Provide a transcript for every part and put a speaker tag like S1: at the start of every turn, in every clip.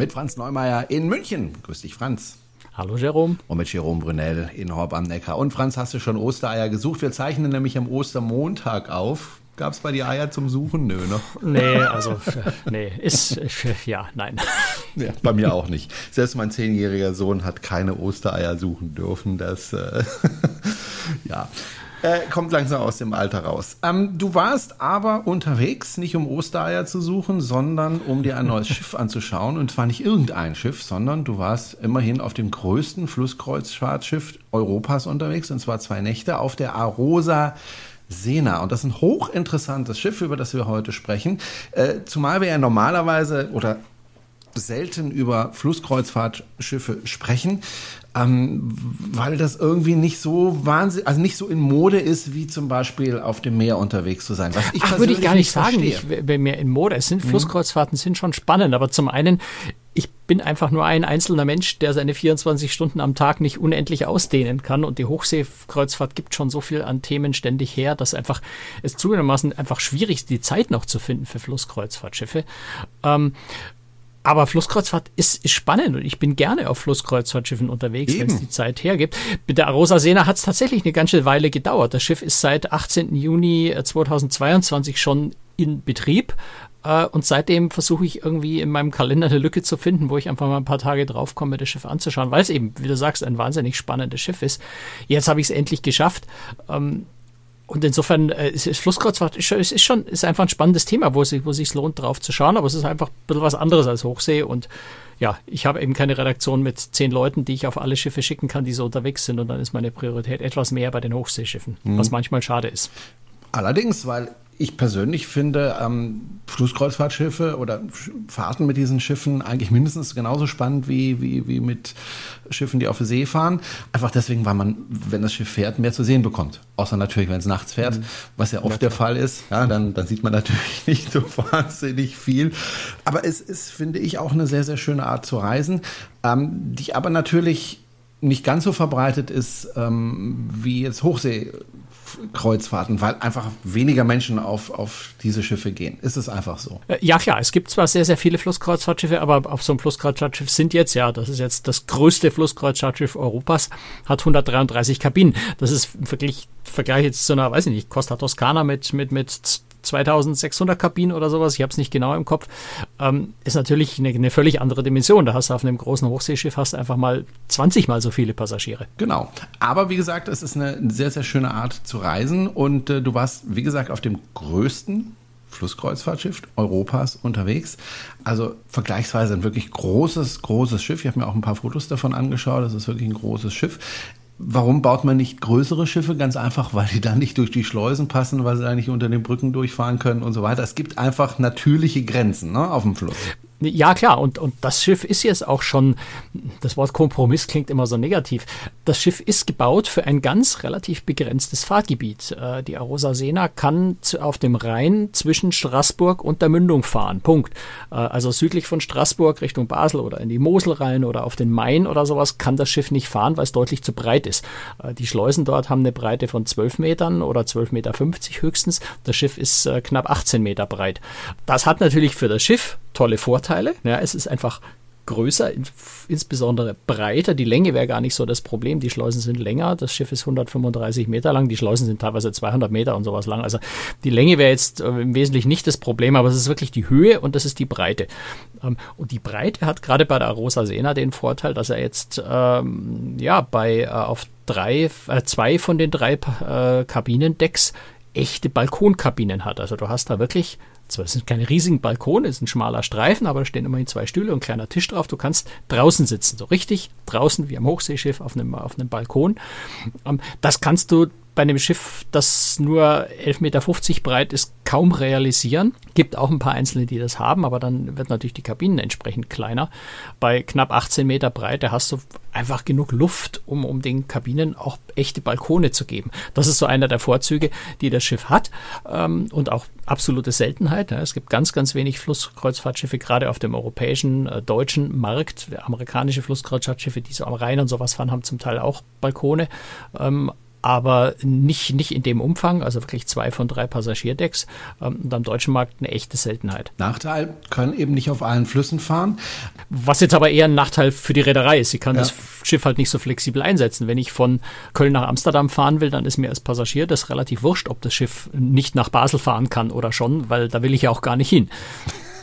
S1: Mit Franz Neumeier in München. Grüß dich, Franz.
S2: Hallo Jerome.
S1: Und mit Jerome Brunel in Horb am Neckar. Und Franz, hast du schon Ostereier gesucht? Wir zeichnen nämlich am Ostermontag auf. Gab es bei dir Eier zum Suchen? Nö, ne?
S2: Nee, also, nee, ist, ja, nein.
S1: Ja, bei mir auch nicht. Selbst mein zehnjähriger Sohn hat keine Ostereier suchen dürfen. Das, äh, ja. Äh, kommt langsam aus dem Alter raus. Ähm, du warst aber unterwegs, nicht um Ostereier zu suchen, sondern um dir ein neues Schiff anzuschauen. Und zwar nicht irgendein Schiff, sondern du warst immerhin auf dem größten Flusskreuzfahrtschiff Europas unterwegs, und zwar zwei Nächte auf der Arosa Sena. Und das ist ein hochinteressantes Schiff, über das wir heute sprechen. Äh, zumal wir ja normalerweise oder selten über Flusskreuzfahrtschiffe sprechen, ähm, weil das irgendwie nicht so wahnsinnig, also nicht so in Mode ist, wie zum Beispiel auf dem Meer unterwegs zu sein.
S2: Was ich Ach, würde ich gar nicht sagen, ich, mehr in Mode. Es sind mhm. Flusskreuzfahrten sind schon spannend, aber zum einen ich bin einfach nur ein einzelner Mensch, der seine 24 Stunden am Tag nicht unendlich ausdehnen kann. Und die Hochseekreuzfahrt gibt schon so viel an Themen ständig her, dass einfach es zugegebenermaßen einfach schwierig ist, die Zeit noch zu finden für Flusskreuzfahrtschiffe. Ähm, aber Flusskreuzfahrt ist, ist spannend und ich bin gerne auf Flusskreuzfahrtschiffen unterwegs, wenn es die Zeit hergibt. Mit der Arosa Sena hat es tatsächlich eine ganze Weile gedauert. Das Schiff ist seit 18. Juni 2022 äh, schon in Betrieb. Äh, und seitdem versuche ich irgendwie in meinem Kalender eine Lücke zu finden, wo ich einfach mal ein paar Tage draufkomme, das Schiff anzuschauen, weil es eben, wie du sagst, ein wahnsinnig spannendes Schiff ist. Jetzt habe ich es endlich geschafft. Ähm, und insofern äh, ist, ist Flusskreuzfahrt ist, ist, ist schon ist einfach ein spannendes Thema, wo es sich wo sich lohnt, drauf zu schauen. Aber es ist einfach ein bisschen was anderes als Hochsee. Und ja, ich habe eben keine Redaktion mit zehn Leuten, die ich auf alle Schiffe schicken kann, die so unterwegs sind. Und dann ist meine Priorität etwas mehr bei den Hochseeschiffen, mhm. was manchmal schade ist.
S1: Allerdings, weil ich persönlich finde ähm, Flusskreuzfahrtschiffe oder Fahrten mit diesen Schiffen eigentlich mindestens genauso spannend wie, wie, wie mit Schiffen, die auf der See fahren. Einfach deswegen, weil man, wenn das Schiff fährt, mehr zu sehen bekommt. Außer natürlich, wenn es nachts fährt, mhm. was ja oft der Fall ist. Ja, dann, dann sieht man natürlich nicht so wahnsinnig viel. Aber es ist, finde ich, auch eine sehr, sehr schöne Art zu reisen, ähm, die aber natürlich nicht ganz so verbreitet ist ähm, wie jetzt Hochsee Kreuzfahrten, weil einfach weniger Menschen auf, auf diese Schiffe gehen. Ist es einfach so?
S2: Äh, ja, klar. Es gibt zwar sehr, sehr viele Flusskreuzfahrtschiffe, aber auf so einem Flusskreuzfahrtschiff sind jetzt, ja, das ist jetzt das größte Flusskreuzfahrtschiff Europas, hat 133 Kabinen. Das ist Vergleich, Vergleich jetzt zu einer, weiß ich nicht, Costa Toscana mit, mit, mit 2600 Kabinen oder sowas, ich habe es nicht genau im Kopf, ähm, ist natürlich eine, eine, völlig andere Dimension. Da hast du auf einem großen Hochseeschiff hast einfach mal 20 mal so viele Passagiere.
S1: Genau. Aber wie gesagt, es ist eine sehr, sehr schöne Art zu reisen und äh, du warst, wie gesagt, auf dem größten Flusskreuzfahrtschiff Europas unterwegs. Also vergleichsweise ein wirklich großes, großes Schiff. Ich habe mir auch ein paar Fotos davon angeschaut. Das ist wirklich ein großes Schiff. Warum baut man nicht größere Schiffe? Ganz einfach, weil die dann nicht durch die Schleusen passen, weil sie da nicht unter den Brücken durchfahren können und so weiter. Es gibt einfach natürliche Grenzen ne, auf dem Fluss.
S2: Ja, klar, und, und das Schiff ist jetzt auch schon, das Wort Kompromiss klingt immer so negativ. Das Schiff ist gebaut für ein ganz relativ begrenztes Fahrtgebiet. Äh, die Arosa Sena kann auf dem Rhein zwischen Straßburg und der Mündung fahren. Punkt. Äh, also südlich von Straßburg Richtung Basel oder in die Mosel rein oder auf den Main oder sowas kann das Schiff nicht fahren, weil es deutlich zu breit ist. Äh, die Schleusen dort haben eine Breite von 12 Metern oder 12,50 Meter höchstens. Das Schiff ist knapp 18 Meter breit. Das hat natürlich für das Schiff tolle Vorteile. Ja, es ist einfach größer, insbesondere breiter. Die Länge wäre gar nicht so das Problem. Die Schleusen sind länger. Das Schiff ist 135 Meter lang. Die Schleusen sind teilweise 200 Meter und sowas lang. Also die Länge wäre jetzt äh, im Wesentlichen nicht das Problem, aber es ist wirklich die Höhe und das ist die Breite. Ähm, und die Breite hat gerade bei der Arosa Sena den Vorteil, dass er jetzt ähm, ja bei äh, auf drei, äh, zwei von den drei äh, Kabinendecks echte Balkonkabinen hat. Also du hast da wirklich zwar sind keine riesigen Balkone, es ist ein schmaler Streifen, aber da stehen immerhin zwei Stühle und ein kleiner Tisch drauf. Du kannst draußen sitzen, so richtig draußen wie am Hochseeschiff auf einem, auf einem Balkon. Ähm, das kannst du bei einem Schiff, das nur 11,50 Meter breit ist, kaum realisieren. Gibt auch ein paar Einzelne, die das haben, aber dann wird natürlich die Kabinen entsprechend kleiner. Bei knapp 18 Meter Breite hast du einfach genug Luft, um, um den Kabinen auch echte Balkone zu geben. Das ist so einer der Vorzüge, die das Schiff hat ähm, und auch absolute Seltenheit. Ja. Es gibt ganz, ganz wenig Flusskreuzfahrtschiffe, gerade auf dem europäischen, äh, deutschen Markt. Amerikanische Flusskreuzfahrtschiffe, die so am Rhein und sowas fahren, haben zum Teil auch Balkone. Ähm, aber nicht, nicht in dem Umfang, also wirklich zwei von drei Passagierdecks. Ähm, und am deutschen Markt eine echte Seltenheit.
S1: Nachteil, können eben nicht auf allen Flüssen fahren.
S2: Was jetzt aber eher ein Nachteil für die Reederei ist. Sie kann ja. das Schiff halt nicht so flexibel einsetzen. Wenn ich von Köln nach Amsterdam fahren will, dann ist mir als Passagier das relativ wurscht, ob das Schiff nicht nach Basel fahren kann oder schon, weil da will ich ja auch gar nicht hin.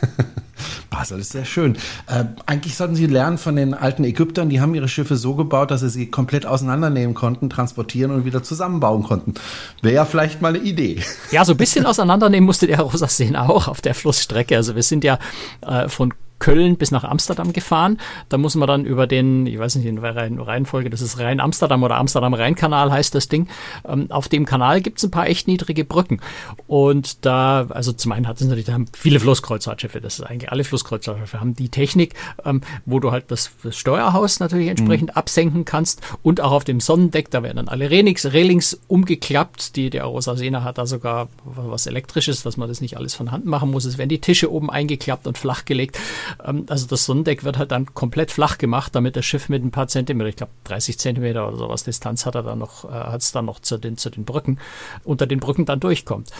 S1: Basel ist sehr schön. Äh, eigentlich sollten Sie lernen von den alten Ägyptern, die haben ihre Schiffe so gebaut, dass sie sie komplett auseinandernehmen konnten, transportieren und wieder zusammenbauen konnten. Wäre ja vielleicht mal eine Idee.
S2: Ja, so ein bisschen auseinandernehmen musste der Rosaseen auch auf der Flussstrecke. Also wir sind ja äh, von Köln bis nach Amsterdam gefahren. Da muss man dann über den, ich weiß nicht in der Reihenfolge, das ist Rhein-Amsterdam oder Amsterdam-Rhein-Kanal heißt das Ding. Ähm, auf dem Kanal gibt es ein paar echt niedrige Brücken. Und da, also zum einen hat es natürlich, da haben viele Flusskreuzfahrtschiffe, das ist eigentlich alle Flusskreuzfahrtschiffe, haben die Technik, ähm, wo du halt das, das Steuerhaus natürlich entsprechend mhm. absenken kannst und auch auf dem Sonnendeck, da werden dann alle Relings, Railings umgeklappt. Die, der Arosa Sena hat da sogar was elektrisches, dass man das nicht alles von Hand machen muss. Es werden die Tische oben eingeklappt und flachgelegt. Ähm, also das Sonnendeck wird halt dann komplett flach gemacht, damit das Schiff mit ein paar Zentimeter, ich glaube 30 Zentimeter oder sowas Distanz hat er dann noch, äh, hat es dann noch zu den, zu den Brücken, unter den Brücken dann durchkommt.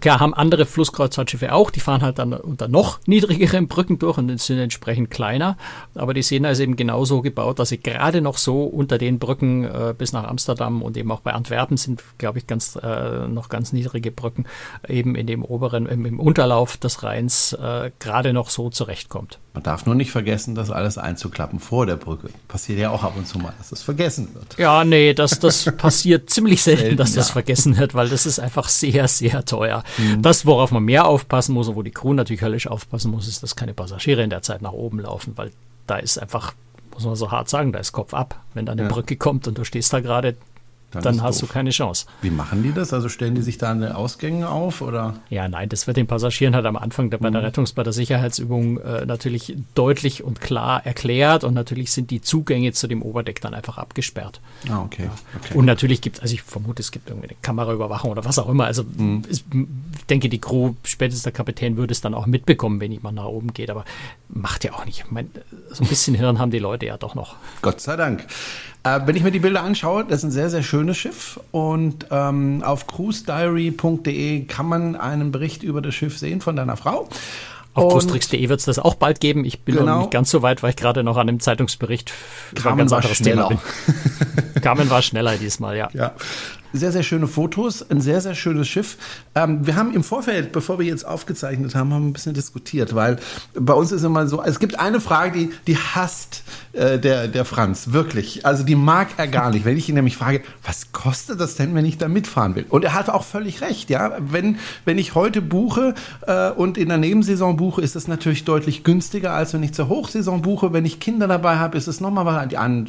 S2: Klar, haben andere Flusskreuzfahrtschiffe auch, die fahren halt dann unter noch niedrigeren Brücken durch und sind entsprechend kleiner. Aber die Sena ist eben genauso gebaut, dass sie gerade noch so unter den Brücken äh, bis nach Amsterdam und eben auch bei Antwerpen sind, glaube ich, ganz äh, noch ganz niedrige Brücken, eben in dem oberen, im, im Unterlauf des Rheins äh, gerade noch so zurechtkommt.
S1: Man darf nur nicht vergessen, das alles einzuklappen vor der Brücke. Passiert ja auch ab und zu mal, dass das vergessen wird.
S2: Ja, nee, das, das passiert ziemlich selten, selten, dass das ja. vergessen wird, weil das ist einfach sehr, sehr teuer. Mhm. Das, worauf man mehr aufpassen muss und wo die Crew natürlich höllisch aufpassen muss, ist, dass keine Passagiere in der Zeit nach oben laufen, weil da ist einfach, muss man so hart sagen, da ist Kopf ab. Wenn da eine ja. Brücke kommt und du stehst da gerade dann, dann hast doof. du keine Chance.
S1: Wie machen die das? Also stellen die sich da an den Ausgängen auf oder?
S2: Ja, nein, das wird den Passagieren halt am Anfang bei der mhm. Rettungs-, bei der Sicherheitsübung äh, natürlich deutlich und klar erklärt und natürlich sind die Zugänge zu dem Oberdeck dann einfach abgesperrt.
S1: Ah, okay. Ja.
S2: okay. Und natürlich gibt es, also ich vermute, es gibt irgendwie eine Kameraüberwachung oder was auch immer. Also mhm. ich denke, die Crew, spätestens der Kapitän würde es dann auch mitbekommen, wenn jemand nach oben geht, aber macht ja auch nicht. Ich meine, so ein bisschen Hirn haben die Leute ja doch noch.
S1: Gott sei Dank. Äh, wenn ich mir die Bilder anschaue, das ist ein sehr, sehr schönes Schiff und ähm, auf cruisediary.de kann man einen Bericht über das Schiff sehen von deiner Frau.
S2: Auf cruistricks.de wird es das auch bald geben. Ich bin genau. noch nicht ganz so weit, weil ich gerade noch an dem Zeitungsbericht
S1: über ein ganz anderes Thema bin.
S2: Carmen war schneller diesmal, ja.
S1: ja sehr, sehr schöne Fotos, ein sehr, sehr schönes Schiff. Ähm, wir haben im Vorfeld, bevor wir jetzt aufgezeichnet haben, haben wir ein bisschen diskutiert, weil bei uns ist immer so, es gibt eine Frage, die, die hasst äh, der, der Franz, wirklich. Also die mag er gar nicht. Wenn ich ihn nämlich frage, was kostet das denn, wenn ich da mitfahren will? Und er hat auch völlig recht, ja. Wenn, wenn ich heute buche äh, und in der Nebensaison buche, ist es natürlich deutlich günstiger, als wenn ich zur Hochsaison buche. Wenn ich Kinder dabei habe, ist es nochmal was.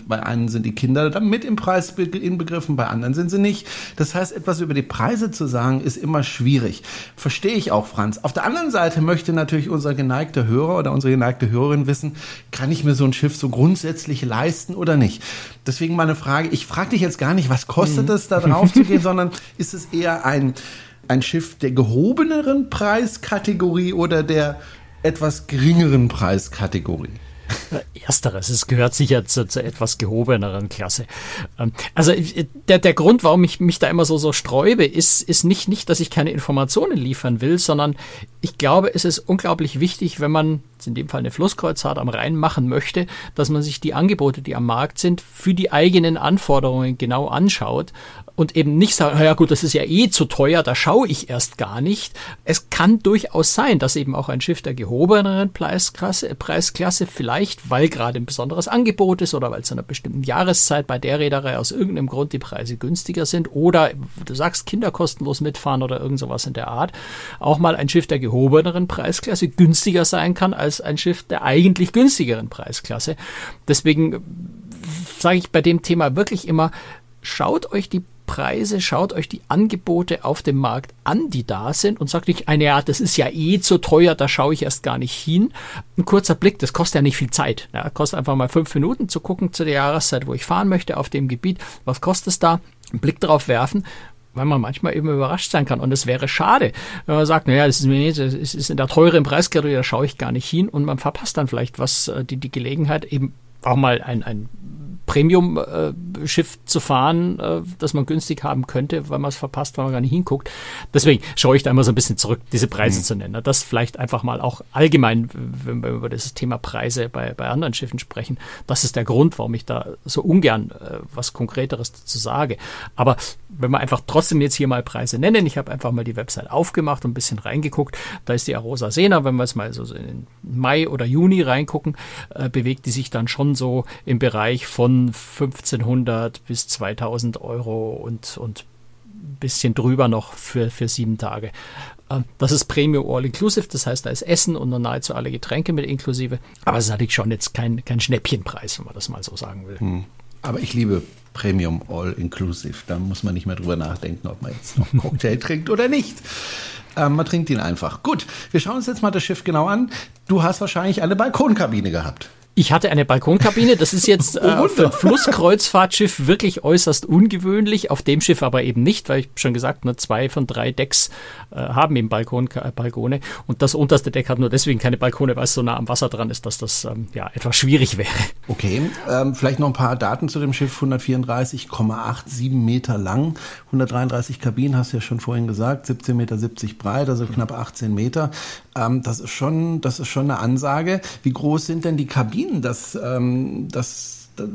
S1: Bei einen sind die Kinder dann mit im Preis inbegriffen, bei anderen sind sie nicht. Das heißt, etwas über die Preise zu sagen, ist immer schwierig. Verstehe ich auch, Franz. Auf der anderen Seite möchte natürlich unser geneigter Hörer oder unsere geneigte Hörerin wissen, kann ich mir so ein Schiff so grundsätzlich leisten oder nicht? Deswegen meine Frage, ich frage dich jetzt gar nicht, was kostet mhm. es, da drauf zu gehen, sondern ist es eher ein, ein Schiff der gehobeneren Preiskategorie oder der etwas geringeren Preiskategorie?
S2: Ersteres, es gehört sicher zur, zur etwas gehobeneren Klasse. Ähm, also der, der Grund, warum ich mich da immer so, so sträube, ist, ist nicht, nicht, dass ich keine Informationen liefern will, sondern ich glaube, es ist unglaublich wichtig, wenn man in dem Fall eine Flusskreuzfahrt am Rhein machen möchte, dass man sich die Angebote, die am Markt sind, für die eigenen Anforderungen genau anschaut und eben nicht sagen, ja gut, das ist ja eh zu teuer, da schaue ich erst gar nicht. Es kann durchaus sein, dass eben auch ein Schiff der gehobeneren Preisklasse, Preisklasse vielleicht, weil gerade ein besonderes Angebot ist oder weil zu einer bestimmten Jahreszeit bei der Reederei aus irgendeinem Grund die Preise günstiger sind oder du sagst Kinder kostenlos mitfahren oder irgend sowas in der Art, auch mal ein Schiff der gehobeneren Preisklasse günstiger sein kann als ein Schiff der eigentlich günstigeren Preisklasse. Deswegen sage ich bei dem Thema wirklich immer, schaut euch die Preise, schaut euch die Angebote auf dem Markt an, die da sind und sagt nicht, eine, ja, das ist ja eh zu teuer, da schaue ich erst gar nicht hin. Ein kurzer Blick, das kostet ja nicht viel Zeit. Ja, kostet einfach mal fünf Minuten zu gucken zu der Jahreszeit, wo ich fahren möchte auf dem Gebiet. Was kostet es da? Einen Blick drauf werfen weil man manchmal eben überrascht sein kann. Und es wäre schade, wenn man sagt, naja, das ist, das ist in der teuren Preiskategorie, da schaue ich gar nicht hin und man verpasst dann vielleicht was, äh, die, die Gelegenheit, eben auch mal ein, ein Premium-Schiff äh, zu fahren, äh, das man günstig haben könnte, weil man es verpasst, weil man gar nicht hinguckt. Deswegen schaue ich da immer so ein bisschen zurück, diese Preise mhm. zu nennen. Das vielleicht einfach mal auch allgemein, wenn wir über das Thema Preise bei, bei anderen Schiffen sprechen. Das ist der Grund, warum ich da so ungern äh, was Konkreteres dazu sage. Aber wenn wir einfach trotzdem jetzt hier mal Preise nennen, ich habe einfach mal die Website aufgemacht und ein bisschen reingeguckt. Da ist die Arosa Sena, wenn wir es mal so in Mai oder Juni reingucken, äh, bewegt die sich dann schon so im Bereich von 1500 bis 2000 Euro und, und bisschen drüber noch für, für sieben Tage. Ähm, das ist Premium All Inclusive, das heißt, da ist Essen und noch nahezu alle Getränke mit inklusive. Aber es ist natürlich schon jetzt kein, kein Schnäppchenpreis, wenn man das mal so sagen will. Hm.
S1: Aber ich liebe Premium All Inclusive. Da muss man nicht mehr drüber nachdenken, ob man jetzt noch einen Cocktail trinkt oder nicht. Ähm, man trinkt ihn einfach. Gut, wir schauen uns jetzt mal das Schiff genau an. Du hast wahrscheinlich eine Balkonkabine gehabt.
S2: Ich hatte eine Balkonkabine. Das ist jetzt äh, für ein Flusskreuzfahrtschiff wirklich äußerst ungewöhnlich. Auf dem Schiff aber eben nicht, weil ich schon gesagt, nur zwei von drei Decks äh, haben eben Balkon, äh, Balkone. Und das unterste Deck hat nur deswegen keine Balkone, weil es so nah am Wasser dran ist, dass das ähm, ja etwas schwierig wäre.
S1: Okay, ähm, vielleicht noch ein paar Daten zu dem Schiff. 134,87 Meter lang, 133 Kabinen, hast du ja schon vorhin gesagt, 17,70 Meter breit, also knapp 18 Meter. Ähm, das ist schon, das ist schon eine Ansage. Wie groß sind denn die Kabinen? Das, ähm, das, das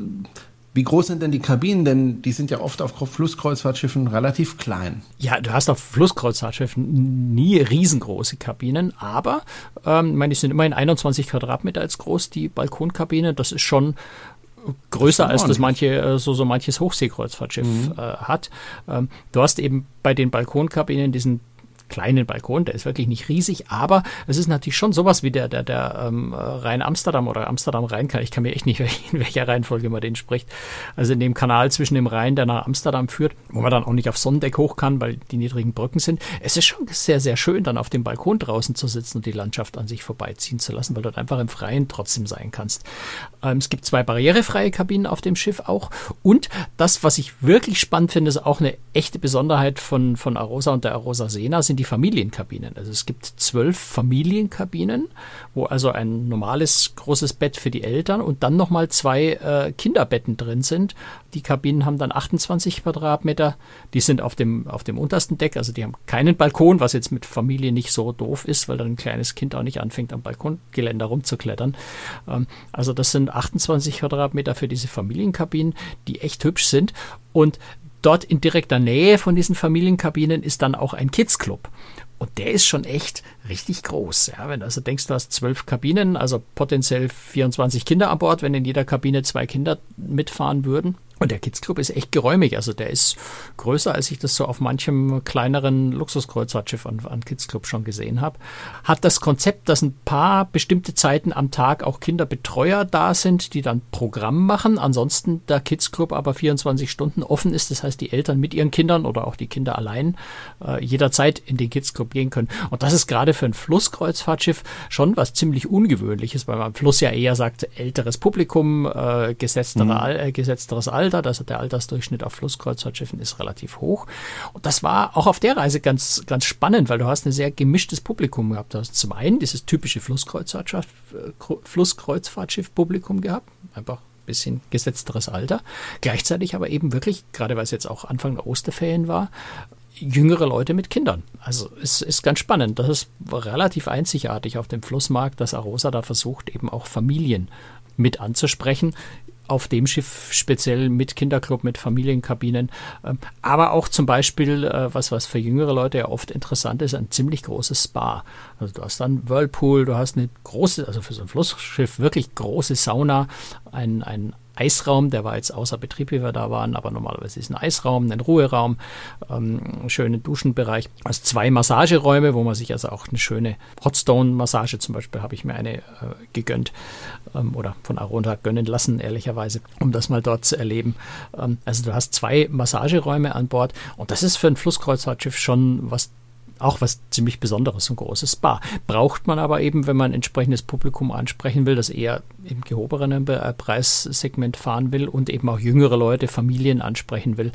S1: wie groß sind denn die Kabinen? Denn die sind ja oft auf Flusskreuzfahrtschiffen relativ klein.
S2: Ja, du hast auf Flusskreuzfahrtschiffen nie riesengroße Kabinen, aber ähm, ich meine, die sind immerhin 21 Quadratmeter als groß, die Balkonkabine. Das ist schon größer als das manche äh, so so manches Hochseekreuzfahrtschiff mhm. äh, hat. Ähm, du hast eben bei den Balkonkabinen diesen kleinen Balkon, der ist wirklich nicht riesig, aber es ist natürlich schon sowas wie der, der, der ähm, Rhein-Amsterdam oder Amsterdam-Rhein, ich kann mir echt nicht, in welcher Reihenfolge man den spricht. Also in dem Kanal zwischen dem Rhein, der nach Amsterdam führt, wo man dann auch nicht auf Sonnendeck hoch kann, weil die niedrigen Brücken sind. Es ist schon sehr, sehr schön, dann auf dem Balkon draußen zu sitzen und die Landschaft an sich vorbeiziehen zu lassen, weil du einfach im Freien trotzdem sein kannst. Ähm, es gibt zwei barrierefreie Kabinen auf dem Schiff auch und das, was ich wirklich spannend finde, ist auch eine echte Besonderheit von, von Arosa und der Arosa Sena, sind die die Familienkabinen. Also es gibt zwölf Familienkabinen, wo also ein normales großes Bett für die Eltern und dann nochmal zwei äh, Kinderbetten drin sind. Die Kabinen haben dann 28 Quadratmeter. Die sind auf dem, auf dem untersten Deck, also die haben keinen Balkon, was jetzt mit Familie nicht so doof ist, weil dann ein kleines Kind auch nicht anfängt, am Balkongeländer rumzuklettern. Ähm, also das sind 28 Quadratmeter für diese Familienkabinen, die echt hübsch sind. Und dort in direkter Nähe von diesen Familienkabinen ist dann auch ein Kids Club. Und der ist schon echt richtig groß. Ja, wenn du also denkst, du hast zwölf Kabinen, also potenziell 24 Kinder an Bord, wenn in jeder Kabine zwei Kinder mitfahren würden. Und der Kids Club ist echt geräumig. Also der ist größer, als ich das so auf manchem kleineren Luxuskreuzfahrtschiff an, an Kids Club schon gesehen habe. Hat das Konzept, dass ein paar bestimmte Zeiten am Tag auch Kinderbetreuer da sind, die dann Programm machen. Ansonsten der Kids Club aber 24 Stunden offen ist. Das heißt, die Eltern mit ihren Kindern oder auch die Kinder allein äh, jederzeit in den Kids Club gehen können. Und das ist gerade für ein Flusskreuzfahrtschiff schon was ziemlich Ungewöhnliches, weil man am Fluss ja eher sagt, älteres Publikum, äh, gesetztere, mhm. äh, gesetzteres Alter Alter. Also der Altersdurchschnitt auf Flusskreuzfahrtschiffen ist relativ hoch. Und das war auch auf der Reise ganz, ganz spannend, weil du hast ein sehr gemischtes Publikum gehabt. Du hast zum einen dieses typische äh, Flusskreuzfahrtschiff-Publikum gehabt. Einfach ein bisschen gesetzteres Alter. Gleichzeitig aber eben wirklich, gerade weil es jetzt auch Anfang der Osterferien war, jüngere Leute mit Kindern. Also es ist ganz spannend. Das ist relativ einzigartig auf dem Flussmarkt, dass Arosa da versucht, eben auch Familien mit anzusprechen auf dem Schiff speziell mit Kinderclub, mit Familienkabinen, ähm, aber auch zum Beispiel, äh, was, was für jüngere Leute ja oft interessant ist, ein ziemlich großes Spa. Also du hast dann Whirlpool, du hast eine große, also für so ein Flussschiff wirklich große Sauna, ein, ein Eisraum, der war jetzt außer Betrieb, wie wir da waren, aber normalerweise ist ein Eisraum, ein Ruheraum, ähm, schönen Duschenbereich. Also zwei Massageräume, wo man sich also auch eine schöne Hotstone-Massage zum Beispiel habe ich mir eine äh, gegönnt ähm, oder von Aronta gönnen lassen, ehrlicherweise, um das mal dort zu erleben. Ähm, also du hast zwei Massageräume an Bord und das ist für ein Flusskreuzfahrtschiff schon was auch was ziemlich Besonderes, ein großes Spa. Braucht man aber eben, wenn man ein entsprechendes Publikum ansprechen will, das eher im gehobenen äh, Preissegment fahren will und eben auch jüngere Leute, Familien ansprechen will.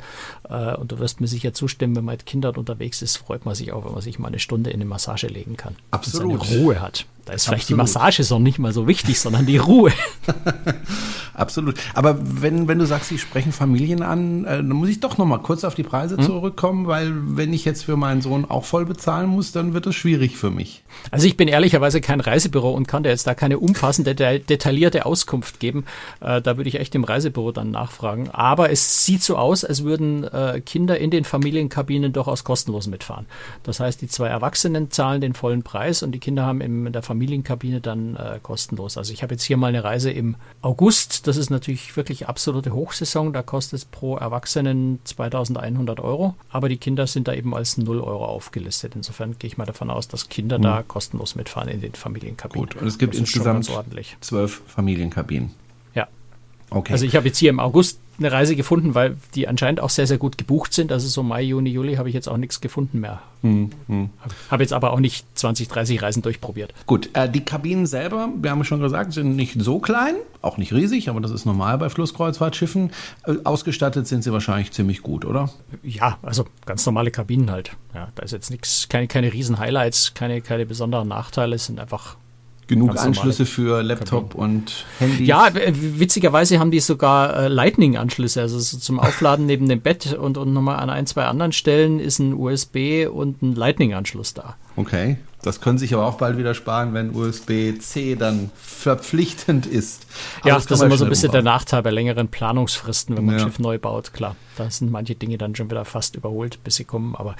S2: Äh, und du wirst mir sicher zustimmen, wenn man mit Kindern unterwegs ist, freut man sich auch, wenn man sich mal eine Stunde in eine Massage legen kann.
S1: Absolut.
S2: Und seine Ruhe hat. Da ist vielleicht Absolut. die Massage so nicht mal so wichtig, sondern die Ruhe.
S1: Absolut. Aber wenn, wenn du sagst, sie sprechen Familien an, äh, dann muss ich doch noch mal kurz auf die Preise hm? zurückkommen, weil wenn ich jetzt für meinen Sohn auch voll bezahlen muss, dann wird es schwierig für mich.
S2: Also ich bin ehrlicherweise kein Reisebüro und kann dir jetzt da keine umfassende, detaillierte Auskunft geben. Äh, da würde ich echt im Reisebüro dann nachfragen. Aber es sieht so aus, als würden äh, Kinder in den Familienkabinen durchaus kostenlos mitfahren. Das heißt, die zwei Erwachsenen zahlen den vollen Preis und die Kinder haben in der Familienkabine dann äh, kostenlos. Also ich habe jetzt hier mal eine Reise im August. Das ist natürlich wirklich absolute Hochsaison. Da kostet es pro Erwachsenen 2100 Euro. Aber die Kinder sind da eben als 0 Euro aufgelistet. Insofern gehe ich mal davon aus, dass Kinder mhm. da kostenlos mitfahren in den Familienkabinen.
S1: Gut, und es gibt insgesamt zwölf Familienkabinen.
S2: Ja. Okay. Also ich habe jetzt hier im August eine Reise gefunden, weil die anscheinend auch sehr, sehr gut gebucht sind. Also so Mai, Juni, Juli habe ich jetzt auch nichts gefunden mehr. Hm, hm. Habe jetzt aber auch nicht 20, 30 Reisen durchprobiert.
S1: Gut, äh, die Kabinen selber, wir haben schon gesagt, sind nicht so klein, auch nicht riesig, aber das ist normal bei Flusskreuzfahrtschiffen. Äh, ausgestattet sind sie wahrscheinlich ziemlich gut, oder?
S2: Ja, also ganz normale Kabinen halt. Ja, da ist jetzt nichts, keine, keine riesen Highlights, keine, keine besonderen Nachteile, es sind einfach
S1: Genug Anschlüsse für Laptop Kabine. und Handy.
S2: Ja, witzigerweise haben die sogar äh, Lightning-Anschlüsse, also so zum Aufladen neben dem Bett und, und nochmal an ein, zwei anderen Stellen ist ein USB und ein Lightning-Anschluss da.
S1: Okay. Das können sich aber auch bald wieder sparen, wenn USB-C dann verpflichtend ist.
S2: Aber ja, das, das ist immer so ein bisschen umbauen. der Nachteil bei längeren Planungsfristen, wenn man ja. ein Schiff neu baut. Klar, da sind manche Dinge dann schon wieder fast überholt, bis sie kommen, aber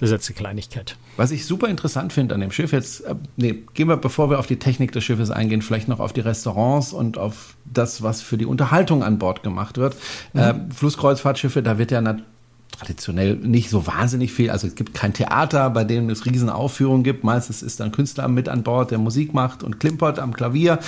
S2: das ist jetzt eine Kleinigkeit.
S1: Was ich super interessant finde an dem Schiff, jetzt, äh, nee, gehen wir, bevor wir auf die Technik des Schiffes eingehen, vielleicht noch auf die Restaurants und auf das, was für die Unterhaltung an Bord gemacht wird. Mhm. Äh, Flusskreuzfahrtschiffe, da wird ja natürlich traditionell nicht so wahnsinnig viel. Also es gibt kein Theater, bei dem es Riesenaufführungen gibt. Meistens ist dann Künstler mit an Bord, der Musik macht und klimpert am Klavier.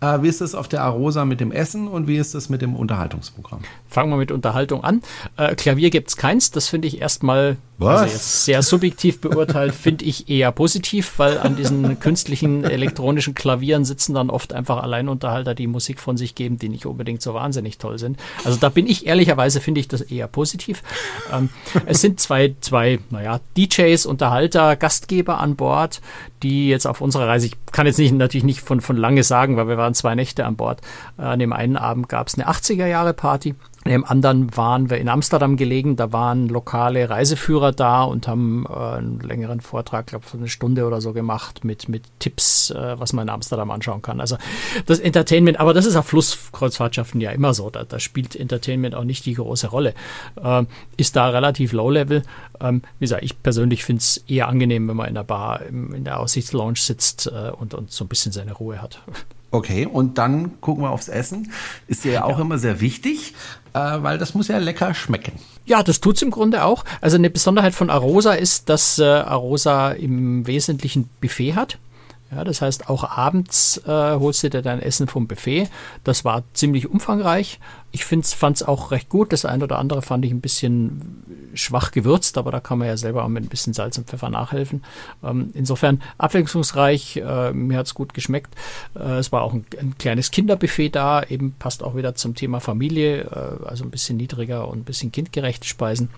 S1: Äh, wie ist es auf der Arosa mit dem Essen und wie ist es mit dem Unterhaltungsprogramm?
S2: Fangen wir mit Unterhaltung an. Äh, Klavier gibt es keins. Das finde ich erstmal? Also sehr subjektiv beurteilt, finde ich eher positiv, weil an diesen künstlichen elektronischen Klavieren sitzen dann oft einfach Alleinunterhalter, die Musik von sich geben, die nicht unbedingt so wahnsinnig toll sind. Also da bin ich ehrlicherweise, finde ich das eher positiv. Ähm, es sind zwei, zwei, naja, DJs, Unterhalter, Gastgeber an Bord, die jetzt auf unserer Reise, ich kann jetzt nicht, natürlich nicht von, von lange sagen, weil wir waren zwei Nächte an Bord. Äh, an dem einen Abend gab es eine 80er Jahre Party im anderen waren wir in Amsterdam gelegen, da waren lokale Reiseführer da und haben äh, einen längeren Vortrag, glaube ich, eine Stunde oder so gemacht mit, mit Tipps, äh, was man in Amsterdam anschauen kann. Also das Entertainment, aber das ist auf Flusskreuzfahrtschaften ja immer so, da, da spielt Entertainment auch nicht die große Rolle. Äh, ist da relativ low-level. Ähm, wie gesagt, ich persönlich finde es eher angenehm, wenn man in der Bar, in der Aussichtslounge sitzt äh, und, und so ein bisschen seine Ruhe hat.
S1: Okay, und dann gucken wir aufs Essen. Ist ja auch ja. immer sehr wichtig, äh, weil das muss ja lecker schmecken.
S2: Ja, das tut's im Grunde auch. Also eine Besonderheit von Arosa ist, dass äh, Arosa im Wesentlichen Buffet hat. Ja, das heißt, auch abends äh, holst du dir dein Essen vom Buffet. Das war ziemlich umfangreich. Ich fand es auch recht gut. Das eine oder andere fand ich ein bisschen schwach gewürzt, aber da kann man ja selber auch mit ein bisschen Salz und Pfeffer nachhelfen. Ähm, insofern abwechslungsreich. Äh, mir hat es gut geschmeckt. Äh, es war auch ein, ein, kleines Kinderbuffet da. Eben passt auch wieder zum Thema Familie. Äh, also ein bisschen niedriger und ein bisschen kindgerechte Speisen.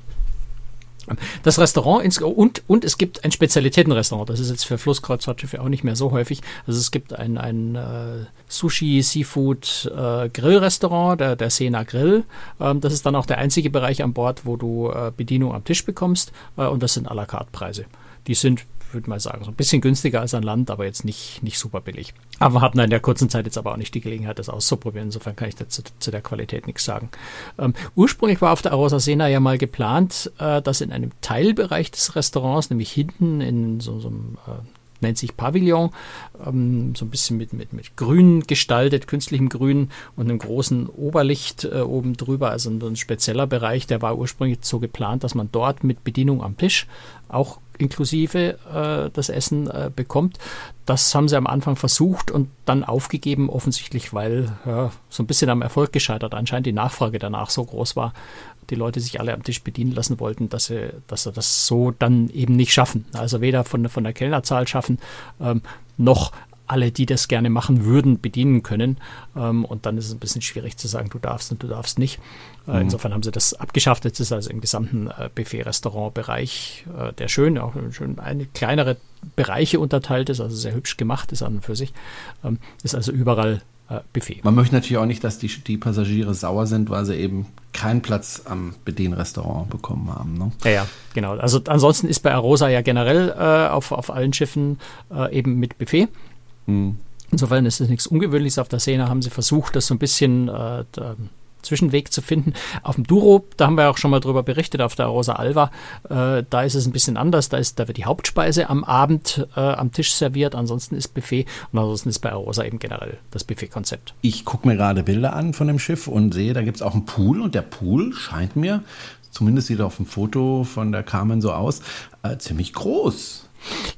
S2: Das Restaurant ins, und, und es gibt ein Spezialitätenrestaurant. Das ist jetzt für Flusskreuzfahrtschiffe auch nicht mehr so häufig. Also es gibt ein, ein äh, Sushi, Seafood, äh, Grillrestaurant, der, der Sena Grill. Ähm, das ist dann auch der einzige Bereich an Bord, wo du äh, Bedienung am Tisch bekommst. Äh, und das sind à la carte Preise. Die sind würde mal sagen, so ein bisschen günstiger als an Land, aber jetzt nicht, nicht super billig. Aber hatten in der kurzen Zeit jetzt aber auch nicht die Gelegenheit, das auszuprobieren. Insofern kann ich dazu, zu der Qualität nichts sagen. Ähm, ursprünglich war auf der Arosa Sena ja mal geplant, äh, dass in einem Teilbereich des Restaurants, nämlich hinten in so, so einem äh, nennt sich Pavillon, ähm, so ein bisschen mit, mit, mit Grün gestaltet, künstlichem Grün und einem großen Oberlicht äh, oben drüber, also ein, ein spezieller Bereich, der war ursprünglich so geplant, dass man dort mit Bedienung am Tisch auch inklusive äh, das Essen äh, bekommt. Das haben sie am Anfang versucht und dann aufgegeben, offensichtlich, weil ja, so ein bisschen am Erfolg gescheitert anscheinend die Nachfrage danach so groß war, die Leute sich alle am Tisch bedienen lassen wollten, dass sie, dass sie das so dann eben nicht schaffen. Also weder von, von der Kellnerzahl schaffen, ähm, noch alle, die das gerne machen würden, bedienen können. Ähm, und dann ist es ein bisschen schwierig zu sagen, du darfst und du darfst nicht. Äh, mhm. Insofern haben sie das abgeschafft. Jetzt ist also im gesamten äh, Buffet-Restaurant-Bereich, äh, der schön, auch schön eine kleinere Bereiche unterteilt ist, also sehr hübsch gemacht ist an und für sich, ähm, ist also überall Buffet.
S1: Man möchte natürlich auch nicht, dass die, die Passagiere sauer sind, weil sie eben keinen Platz am Bedienrestaurant bekommen haben. Ne?
S2: Ja, ja, genau. Also ansonsten ist bei Arosa ja generell äh, auf, auf allen Schiffen äh, eben mit Buffet. Hm. Insofern ist es nichts Ungewöhnliches. Auf der Szene haben sie versucht, das so ein bisschen äh, Zwischenweg zu finden. Auf dem Duro, da haben wir auch schon mal drüber berichtet, auf der Rosa Alva, äh, da ist es ein bisschen anders. Da, ist, da wird die Hauptspeise am Abend äh, am Tisch serviert, ansonsten ist Buffet und ansonsten ist bei Rosa eben generell das Buffet-Konzept.
S1: Ich gucke mir gerade Bilder an von dem Schiff und sehe, da gibt es auch einen Pool und der Pool scheint mir, zumindest sieht er auf dem Foto von der Carmen so aus, äh, ziemlich groß.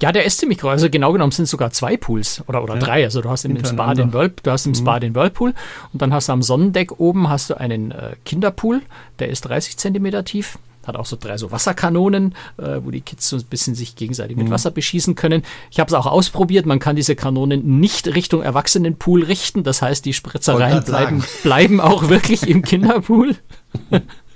S2: Ja, der ist ziemlich groß. Also genau genommen sind es sogar zwei Pools oder, oder ja. drei. Also du hast im Spa den Whirl, du hast im Spa mhm. den Whirlpool und dann hast du am Sonnendeck oben hast du einen äh, Kinderpool, der ist 30 Zentimeter tief hat auch so drei so Wasserkanonen, äh, wo die Kids so ein bisschen sich gegenseitig mit mhm. Wasser beschießen können. Ich habe es auch ausprobiert. Man kann diese Kanonen nicht Richtung Erwachsenenpool richten. Das heißt, die Spritzereien bleiben, bleiben auch wirklich im Kinderpool.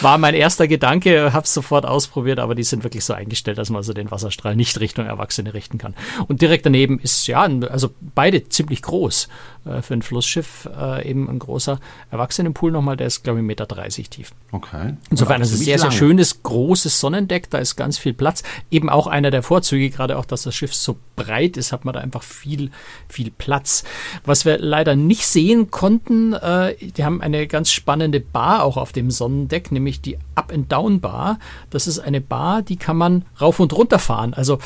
S2: War mein erster Gedanke, habe es sofort ausprobiert, aber die sind wirklich so eingestellt, dass man also den Wasserstrahl nicht Richtung Erwachsene richten kann. Und direkt daneben ist ja, also beide ziemlich groß äh, für ein Flussschiff, äh, eben ein großer Erwachsenenpool nochmal, der ist glaube ich 1,30 Meter tief.
S1: Okay.
S2: Insofern ist es ein sehr, lang. sehr schönes, großes Sonnendeck, da ist ganz viel Platz. Eben auch einer der Vorzüge, gerade auch, dass das Schiff so breit ist, hat man da einfach viel, viel Platz. Was wir leider nicht sehen konnten, äh, die haben eine ganz spannende Bar auch auf dem Sonnendeck, nämlich die Up-and-Down-Bar. Das ist eine Bar, die kann man rauf und runter fahren. Also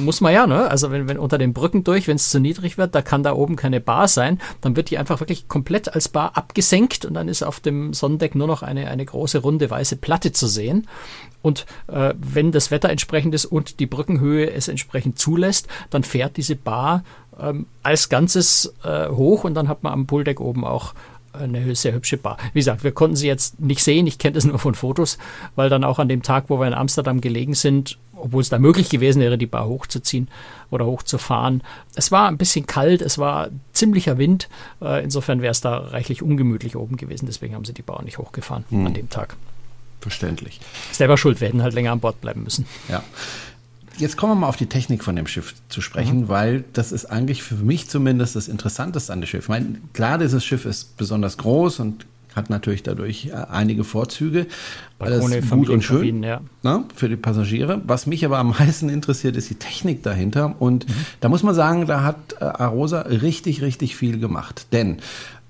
S2: muss man ja, ne? Also wenn, wenn unter den Brücken durch, wenn es zu niedrig wird, da kann da oben keine Bar sein, dann wird die einfach wirklich komplett als Bar abgesenkt und dann ist auf dem Sonnendeck nur noch eine, eine große runde weiße Platte zu sehen. Und äh, wenn das Wetter entsprechend ist und die Brückenhöhe es entsprechend zulässt, dann fährt diese Bar ähm, als Ganzes äh, hoch und dann hat man am Pooldeck oben auch eine sehr hübsche Bar. Wie gesagt, wir konnten sie jetzt nicht sehen, ich kenne das nur von Fotos, weil dann auch an dem Tag, wo wir in Amsterdam gelegen sind, obwohl es da möglich gewesen wäre, die Bar hochzuziehen oder hochzufahren. Es war ein bisschen kalt, es war ziemlicher Wind. Äh, insofern wäre es da reichlich ungemütlich oben gewesen. Deswegen haben sie die Bar nicht hochgefahren hm. an dem Tag.
S1: Verständlich.
S2: Selber schuld, wir hätten halt länger an Bord bleiben müssen.
S1: Ja. Jetzt kommen wir mal auf die Technik von dem Schiff zu sprechen, mhm. weil das ist eigentlich für mich zumindest das Interessanteste an dem Schiff. Ich meine, klar, dieses Schiff ist besonders groß und hat natürlich dadurch äh, einige Vorzüge.
S2: Balkone, Alles gut und schön
S1: ja. ne, für die Passagiere. Was mich aber am meisten interessiert, ist die Technik dahinter. Und mhm. da muss man sagen, da hat äh, Arosa richtig, richtig viel gemacht. Denn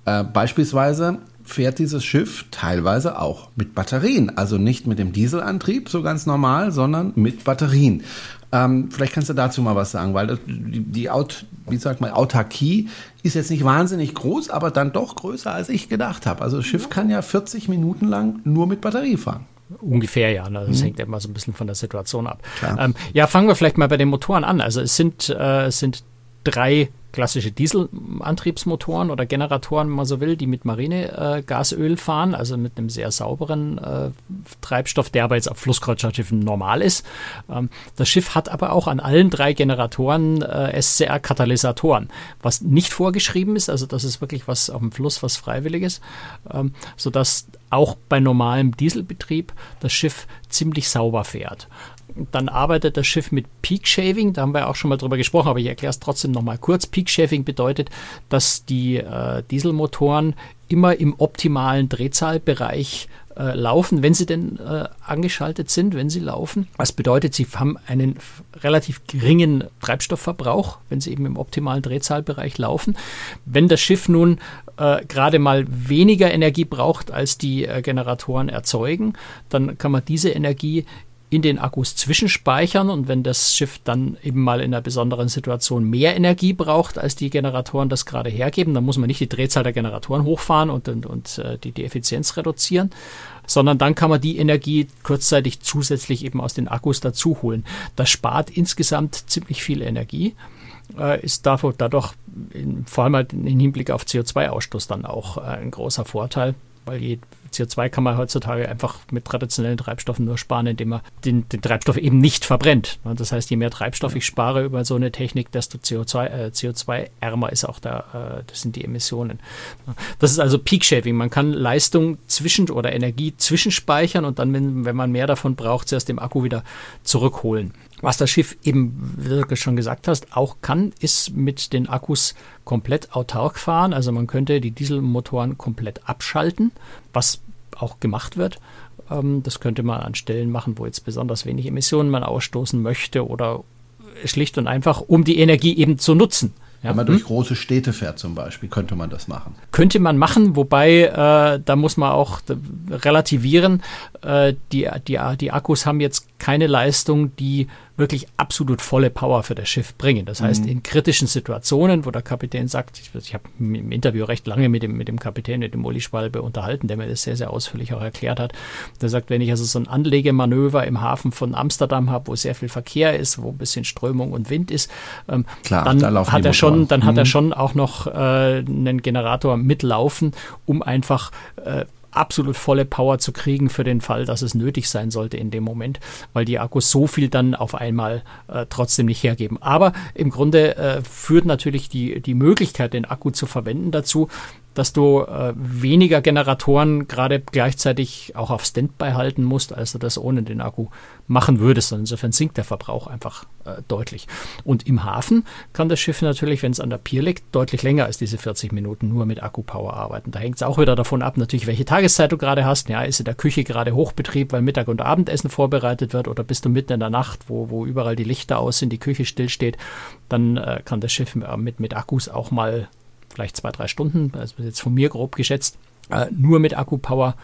S1: äh, beispielsweise fährt dieses Schiff teilweise auch mit Batterien. Also nicht mit dem Dieselantrieb, so ganz normal, sondern mit Batterien. Ähm, vielleicht kannst du dazu mal was sagen, weil das, die, die Aut, wie sagt man, Autarkie ist jetzt nicht wahnsinnig groß, aber dann doch größer, als ich gedacht habe. Also das Schiff kann ja 40 Minuten lang nur mit Batterie fahren.
S2: Ungefähr ja, ne? das mhm. hängt immer so ein bisschen von der Situation ab. Ähm, ja, fangen wir vielleicht mal bei den Motoren an. Also es sind, äh, es sind drei klassische Dieselantriebsmotoren oder Generatoren, wenn man so will, die mit Marinegasöl äh, fahren, also mit einem sehr sauberen äh, Treibstoff, der aber jetzt auf Flusskreuzfahrtschiffen normal ist. Ähm, das Schiff hat aber auch an allen drei Generatoren äh, SCR-Katalysatoren, was nicht vorgeschrieben ist, also das ist wirklich was auf dem Fluss, was freiwilliges, ähm, sodass auch bei normalem Dieselbetrieb das Schiff ziemlich sauber fährt. Dann arbeitet das Schiff mit Peak Shaving, da haben wir auch schon mal drüber gesprochen, aber ich erkläre es trotzdem nochmal kurz. Peak Shaving bedeutet, dass die äh, Dieselmotoren immer im optimalen Drehzahlbereich äh, laufen, wenn sie denn äh, angeschaltet sind, wenn sie laufen. Was bedeutet, sie haben einen relativ geringen Treibstoffverbrauch, wenn sie eben im optimalen Drehzahlbereich laufen. Wenn das Schiff nun äh, gerade mal weniger Energie braucht, als die äh, Generatoren erzeugen, dann kann man diese Energie in den Akkus zwischenspeichern und wenn das Schiff dann eben mal in einer besonderen Situation mehr Energie braucht, als die Generatoren das gerade hergeben, dann muss man nicht die Drehzahl der Generatoren hochfahren und, und, und äh, die, die Effizienz reduzieren, sondern dann kann man die Energie kurzzeitig zusätzlich eben aus den Akkus dazu holen. Das spart insgesamt ziemlich viel Energie äh, ist davor, dadurch in, vor allem halt im Hinblick auf CO2-Ausstoß dann auch äh, ein großer Vorteil, weil je CO2 kann man heutzutage einfach mit traditionellen Treibstoffen nur sparen, indem man den, den Treibstoff eben nicht verbrennt. Das heißt, je mehr Treibstoff ich spare über so eine Technik, desto CO2, äh, CO2-ärmer ist auch da, äh, das sind die Emissionen. Das ist also Peak Shaving. Man kann Leistung zwischen oder Energie zwischenspeichern und dann, wenn, wenn man mehr davon braucht, zuerst dem Akku wieder zurückholen. Was das Schiff eben, wie du schon gesagt hast, auch kann, ist mit den Akkus komplett autark fahren. Also man könnte die Dieselmotoren komplett abschalten, was auch gemacht wird. Ähm, das könnte man an Stellen machen, wo jetzt besonders wenig Emissionen man ausstoßen möchte oder schlicht und einfach, um die Energie eben zu nutzen.
S1: Ja. Wenn man durch hm? große Städte fährt zum Beispiel, könnte man das machen.
S2: Könnte man machen, wobei äh, da muss man auch relativieren. Äh, die, die, die Akkus haben jetzt keine Leistung, die wirklich absolut volle Power für das Schiff bringen. Das heißt, mhm. in kritischen Situationen, wo der Kapitän sagt, ich, ich habe im Interview recht lange mit dem, mit dem Kapitän, mit dem Uli Schwalbe unterhalten, der mir das sehr, sehr ausführlich auch erklärt hat. Der sagt, wenn ich also so ein Anlegemanöver im Hafen von Amsterdam habe, wo sehr viel Verkehr ist, wo ein bisschen Strömung und Wind ist, ähm, Klar, dann da hat er schon, dann mhm. hat er schon auch noch äh, einen Generator mitlaufen, um einfach äh, absolut volle Power zu kriegen für den Fall, dass es nötig sein sollte in dem Moment, weil die Akkus so viel dann auf einmal äh, trotzdem nicht hergeben. Aber im Grunde äh, führt natürlich die, die Möglichkeit, den Akku zu verwenden dazu, dass du äh, weniger Generatoren gerade gleichzeitig auch auf Standby halten musst, als du das ohne den Akku machen würdest. Und insofern sinkt der Verbrauch einfach äh, deutlich. Und im Hafen kann das Schiff natürlich, wenn es an der Pier liegt, deutlich länger als diese 40 Minuten nur mit Akkupower arbeiten. Da hängt es auch wieder davon ab, natürlich, welche Tageszeit du gerade hast. Ja, ist in der Küche gerade Hochbetrieb, weil Mittag- und Abendessen vorbereitet wird, oder bist du mitten in der Nacht, wo, wo überall die Lichter aus sind, die Küche stillsteht, dann äh, kann das Schiff mit, mit Akkus auch mal vielleicht zwei, drei Stunden, also jetzt von mir grob geschätzt, äh, nur mit Akkupower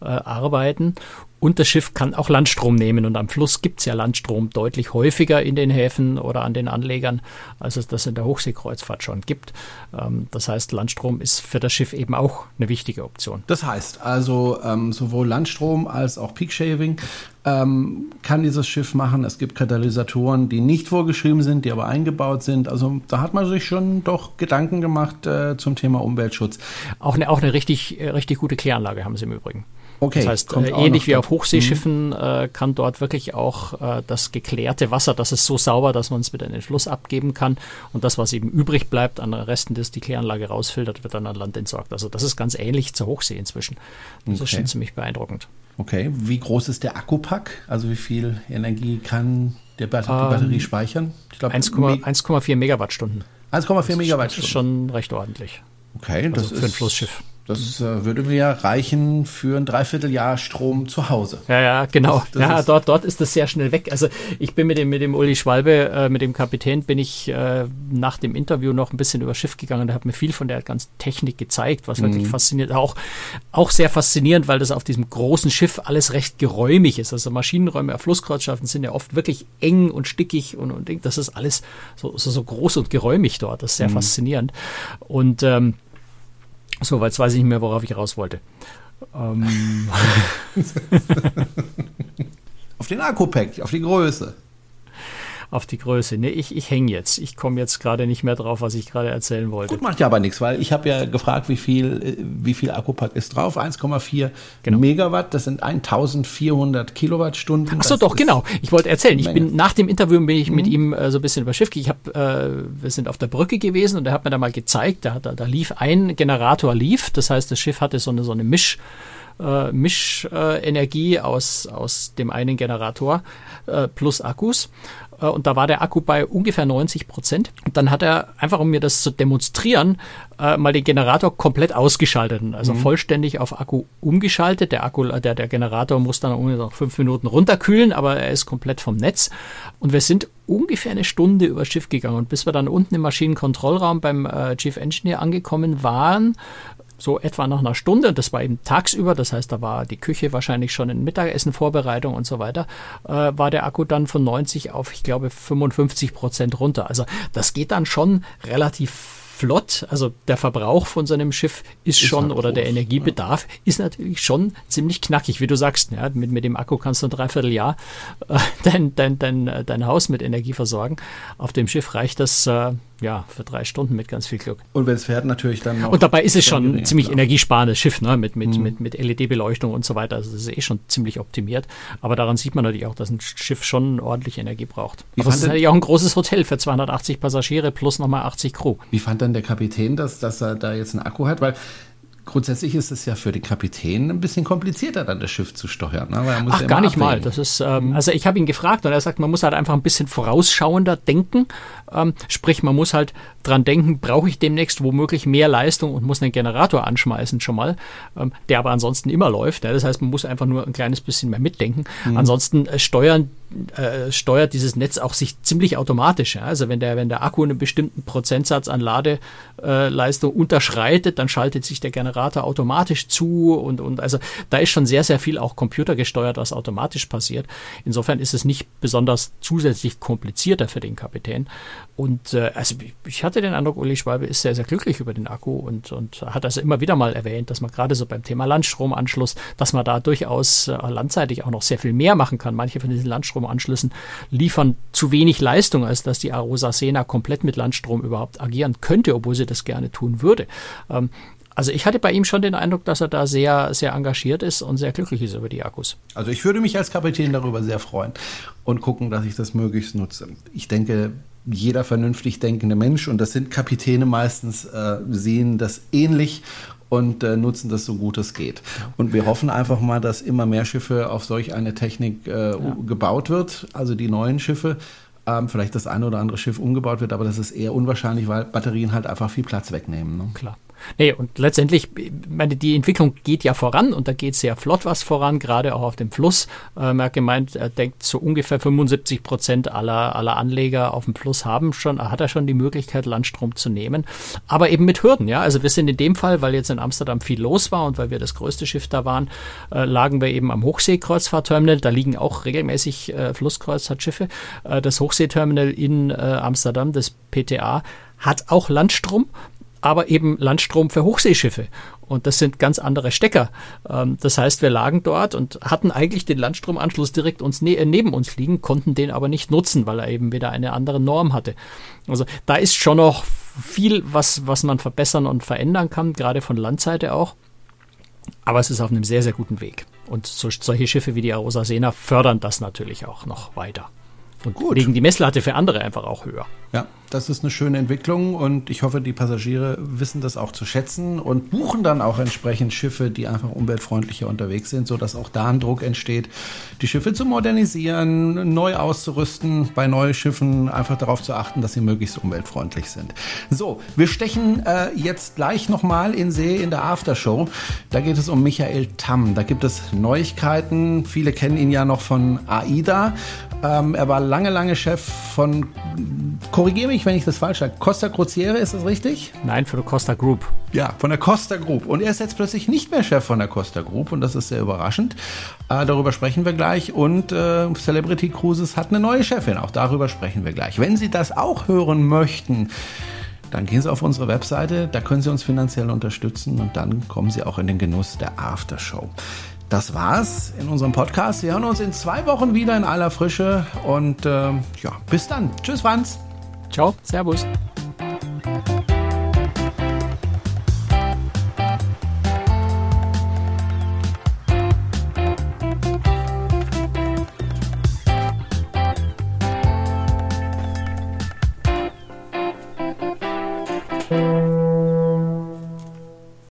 S2: äh, arbeiten. Und das Schiff kann auch Landstrom nehmen. Und am Fluss gibt es ja Landstrom deutlich häufiger in den Häfen oder an den Anlegern, als es das in der Hochseekreuzfahrt schon gibt. Ähm, das heißt, Landstrom ist für das Schiff eben auch eine wichtige Option.
S1: Das heißt also ähm, sowohl Landstrom als auch Peak Shaving ähm, kann dieses Schiff machen. Es gibt Katalysatoren, die nicht vorgeschrieben sind, die aber eingebaut sind. Also da hat man sich schon doch Gedanken gemacht äh, zum Thema Umweltschutz.
S2: Auch eine, auch eine richtig, äh, richtig gute Kläranlage haben sie im Übrigen. Okay, das heißt, äh, ähnlich wie auf Hochseeschiffen mhm. äh, kann dort wirklich auch äh, das geklärte Wasser, das ist so sauber, dass man es wieder in den Fluss abgeben kann. Und das, was eben übrig bleibt an Resten, das die Kläranlage rausfiltert, wird dann an Land entsorgt. Also das ist ganz ähnlich zur Hochsee inzwischen. Das okay. ist schon ziemlich beeindruckend.
S1: Okay, wie groß ist der Akkupack? Also wie viel Energie kann der Bat ähm, die Batterie speichern?
S2: 1,4 Megawattstunden.
S1: 1,4 Megawattstunden. Das
S2: ist schon recht ordentlich.
S1: Okay, also das für ist, ein Flussschiff. Das äh, würde mir reichen für ein Dreivierteljahr Strom zu Hause.
S2: Ja, ja, genau. Das, das ja, dort, dort ist das sehr schnell weg. Also ich bin mit dem, mit dem Uli Schwalbe, äh, mit dem Kapitän, bin ich äh, nach dem Interview noch ein bisschen über Schiff gegangen. Der hat mir viel von der ganzen Technik gezeigt, was wirklich mhm. fasziniert. Auch, auch sehr faszinierend, weil das auf diesem großen Schiff alles recht geräumig ist. Also Maschinenräume auf Flusskreuzschaften sind ja oft wirklich eng und stickig und, und das ist alles so, so, so groß und geräumig dort. Das ist sehr mhm. faszinierend. Und ähm, so, jetzt weiß ich nicht mehr, worauf ich raus wollte. Ähm.
S1: auf den Akku-Pack, auf die Größe
S2: auf die Größe. Nee, ich, ich hänge jetzt. Ich komme jetzt gerade nicht mehr drauf, was ich gerade erzählen wollte.
S1: Gut, macht ja aber nichts, weil ich habe ja gefragt, wie viel, äh, wie viel Akkupack ist drauf. 1,4 genau. Megawatt, das sind 1400 Kilowattstunden.
S2: Achso, doch, genau. Ich wollte erzählen. Ich bin nach dem Interview bin ich mhm. mit ihm äh, so ein bisschen über Schiff. Ich hab, äh, wir sind auf der Brücke gewesen und er hat mir da mal gezeigt, da, da, da lief ein Generator lief. Das heißt, das Schiff hatte so eine, so eine Misch äh, Mischenergie aus, aus dem einen Generator äh, plus Akkus. Äh, und da war der Akku bei ungefähr 90 Prozent. Und dann hat er, einfach um mir das zu demonstrieren, äh, mal den Generator komplett ausgeschaltet, also mhm. vollständig auf Akku umgeschaltet. Der Akku, der, der Generator muss dann ungefähr noch fünf Minuten runterkühlen, aber er ist komplett vom Netz. Und wir sind ungefähr eine Stunde über Schiff gegangen. Und bis wir dann unten im Maschinenkontrollraum beim äh, Chief Engineer angekommen waren, so etwa nach einer Stunde, das war eben tagsüber, das heißt, da war die Küche wahrscheinlich schon in Mittagessen-Vorbereitung und so weiter, äh, war der Akku dann von 90 auf, ich glaube, 55 Prozent runter. Also das geht dann schon relativ flott. Also der Verbrauch von so einem Schiff ist, ist schon, halt oder groß, der Energiebedarf ja. ist natürlich schon ziemlich knackig, wie du sagst. Ja, mit, mit dem Akku kannst du ein Dreivierteljahr äh, dein, dein, dein, dein Haus mit Energie versorgen. Auf dem Schiff reicht das äh, ja, für drei Stunden mit ganz viel Glück.
S1: Und wenn es fährt, natürlich dann noch.
S2: Und dabei ist es schon ein ziemlich klar. energiesparendes Schiff, ne? mit, mit, mhm. mit, mit LED-Beleuchtung und so weiter. Also das ist eh schon ziemlich optimiert. Aber daran sieht man natürlich auch, dass ein Schiff schon ordentlich Energie braucht. Wie Aber es ist natürlich auch ein großes Hotel für 280 Passagiere plus nochmal 80 Crew.
S1: Wie fand dann der Kapitän, dass, dass er da jetzt einen Akku hat? Weil grundsätzlich ist es ja für den Kapitän ein bisschen komplizierter, dann das Schiff zu steuern. Ne?
S2: Ach,
S1: ja
S2: gar nicht abwägen. mal. Das ist, ähm, also ich habe ihn gefragt und er sagt, man muss halt einfach ein bisschen vorausschauender denken. Ähm, sprich, man muss halt dran denken, brauche ich demnächst womöglich mehr Leistung und muss einen Generator anschmeißen schon mal, ähm, der aber ansonsten immer läuft. Ja? Das heißt, man muss einfach nur ein kleines bisschen mehr mitdenken. Mhm. Ansonsten äh, steuern äh, steuert dieses Netz auch sich ziemlich automatisch. Ja? Also wenn der, wenn der Akku einen bestimmten Prozentsatz an Ladeleistung unterschreitet, dann schaltet sich der Generator automatisch zu und, und also da ist schon sehr, sehr viel auch computergesteuert, was automatisch passiert. Insofern ist es nicht besonders zusätzlich komplizierter für den Kapitän. Und äh, also ich hatte den Eindruck, Uli Schwalbe ist sehr, sehr glücklich über den Akku und, und hat also immer wieder mal erwähnt, dass man gerade so beim Thema Landstromanschluss, dass man da durchaus äh, landseitig auch noch sehr viel mehr machen kann. Manche von diesen Landstromanschlüssen liefern zu wenig Leistung, als dass die Arosa Sena komplett mit Landstrom überhaupt agieren könnte, obwohl sie das gerne tun würde. Ähm, also ich hatte bei ihm schon den Eindruck, dass er da sehr, sehr engagiert ist und sehr glücklich ist über die Akkus.
S1: Also ich würde mich als Kapitän darüber sehr freuen und gucken, dass ich das möglichst nutze. Ich denke, jeder vernünftig denkende Mensch, und das sind Kapitäne meistens, äh, sehen das ähnlich und äh, nutzen das so gut es geht. Und wir hoffen einfach mal, dass immer mehr Schiffe auf solch eine Technik äh, ja. gebaut wird, also die neuen Schiffe. Ähm, vielleicht das eine oder andere Schiff umgebaut wird, aber das ist eher unwahrscheinlich, weil Batterien halt einfach viel Platz wegnehmen. Ne?
S2: Klar. Nee, und letztendlich, meine, die Entwicklung geht ja voran und da geht sehr flott was voran, gerade auch auf dem Fluss. Ähm, er hat gemeint, er denkt, so ungefähr 75 Prozent aller, aller Anleger auf dem Fluss haben schon, hat er schon die Möglichkeit, Landstrom zu nehmen. Aber eben mit Hürden, ja. Also wir sind in dem Fall, weil jetzt in Amsterdam viel los war und weil wir das größte Schiff da waren, äh, lagen wir eben am Hochseekreuzfahrtterminal. Da liegen auch regelmäßig äh, Flusskreuzfahrtschiffe. Äh, das Hochseeterminal in äh, Amsterdam, das PTA, hat auch Landstrom aber eben Landstrom für Hochseeschiffe. Und das sind ganz andere Stecker. Ähm, das heißt, wir lagen dort und hatten eigentlich den Landstromanschluss direkt uns ne neben uns liegen, konnten den aber nicht nutzen, weil er eben wieder eine andere Norm hatte. Also da ist schon noch viel, was, was man verbessern und verändern kann, gerade von Landseite auch. Aber es ist auf einem sehr, sehr guten Weg. Und so, solche Schiffe wie die Arosa Sena fördern das natürlich auch noch weiter. Und Gut. legen die Messlatte für andere einfach auch höher.
S1: Ja, das ist eine schöne Entwicklung und ich hoffe, die Passagiere wissen das auch zu schätzen und buchen dann auch entsprechend Schiffe, die einfach umweltfreundlicher unterwegs sind, sodass auch da ein Druck entsteht, die Schiffe zu modernisieren, neu auszurüsten, bei neuen Schiffen einfach darauf zu achten, dass sie möglichst umweltfreundlich sind. So, wir stechen äh, jetzt gleich nochmal in See in der Aftershow. Da geht es um Michael Tamm. Da gibt es Neuigkeiten. Viele kennen ihn ja noch von AIDA. Ähm, er war lange, lange Chef von, korrigiere mich, wenn ich das falsch sage, Costa Crociere, ist das richtig?
S2: Nein, für die Costa Group.
S1: Ja, von der Costa Group. Und er ist jetzt plötzlich nicht mehr Chef von der Costa Group und das ist sehr überraschend. Äh, darüber sprechen wir gleich. Und äh, Celebrity Cruises hat eine neue Chefin. Auch darüber sprechen wir gleich. Wenn Sie das auch hören möchten, dann gehen Sie auf unsere Webseite, da können Sie uns finanziell unterstützen und dann kommen Sie auch in den Genuss der Aftershow. Das war's in unserem Podcast. Wir hören uns in zwei Wochen wieder in aller Frische und äh, ja, bis dann. Tschüss, Franz.
S2: Ciao, Servus.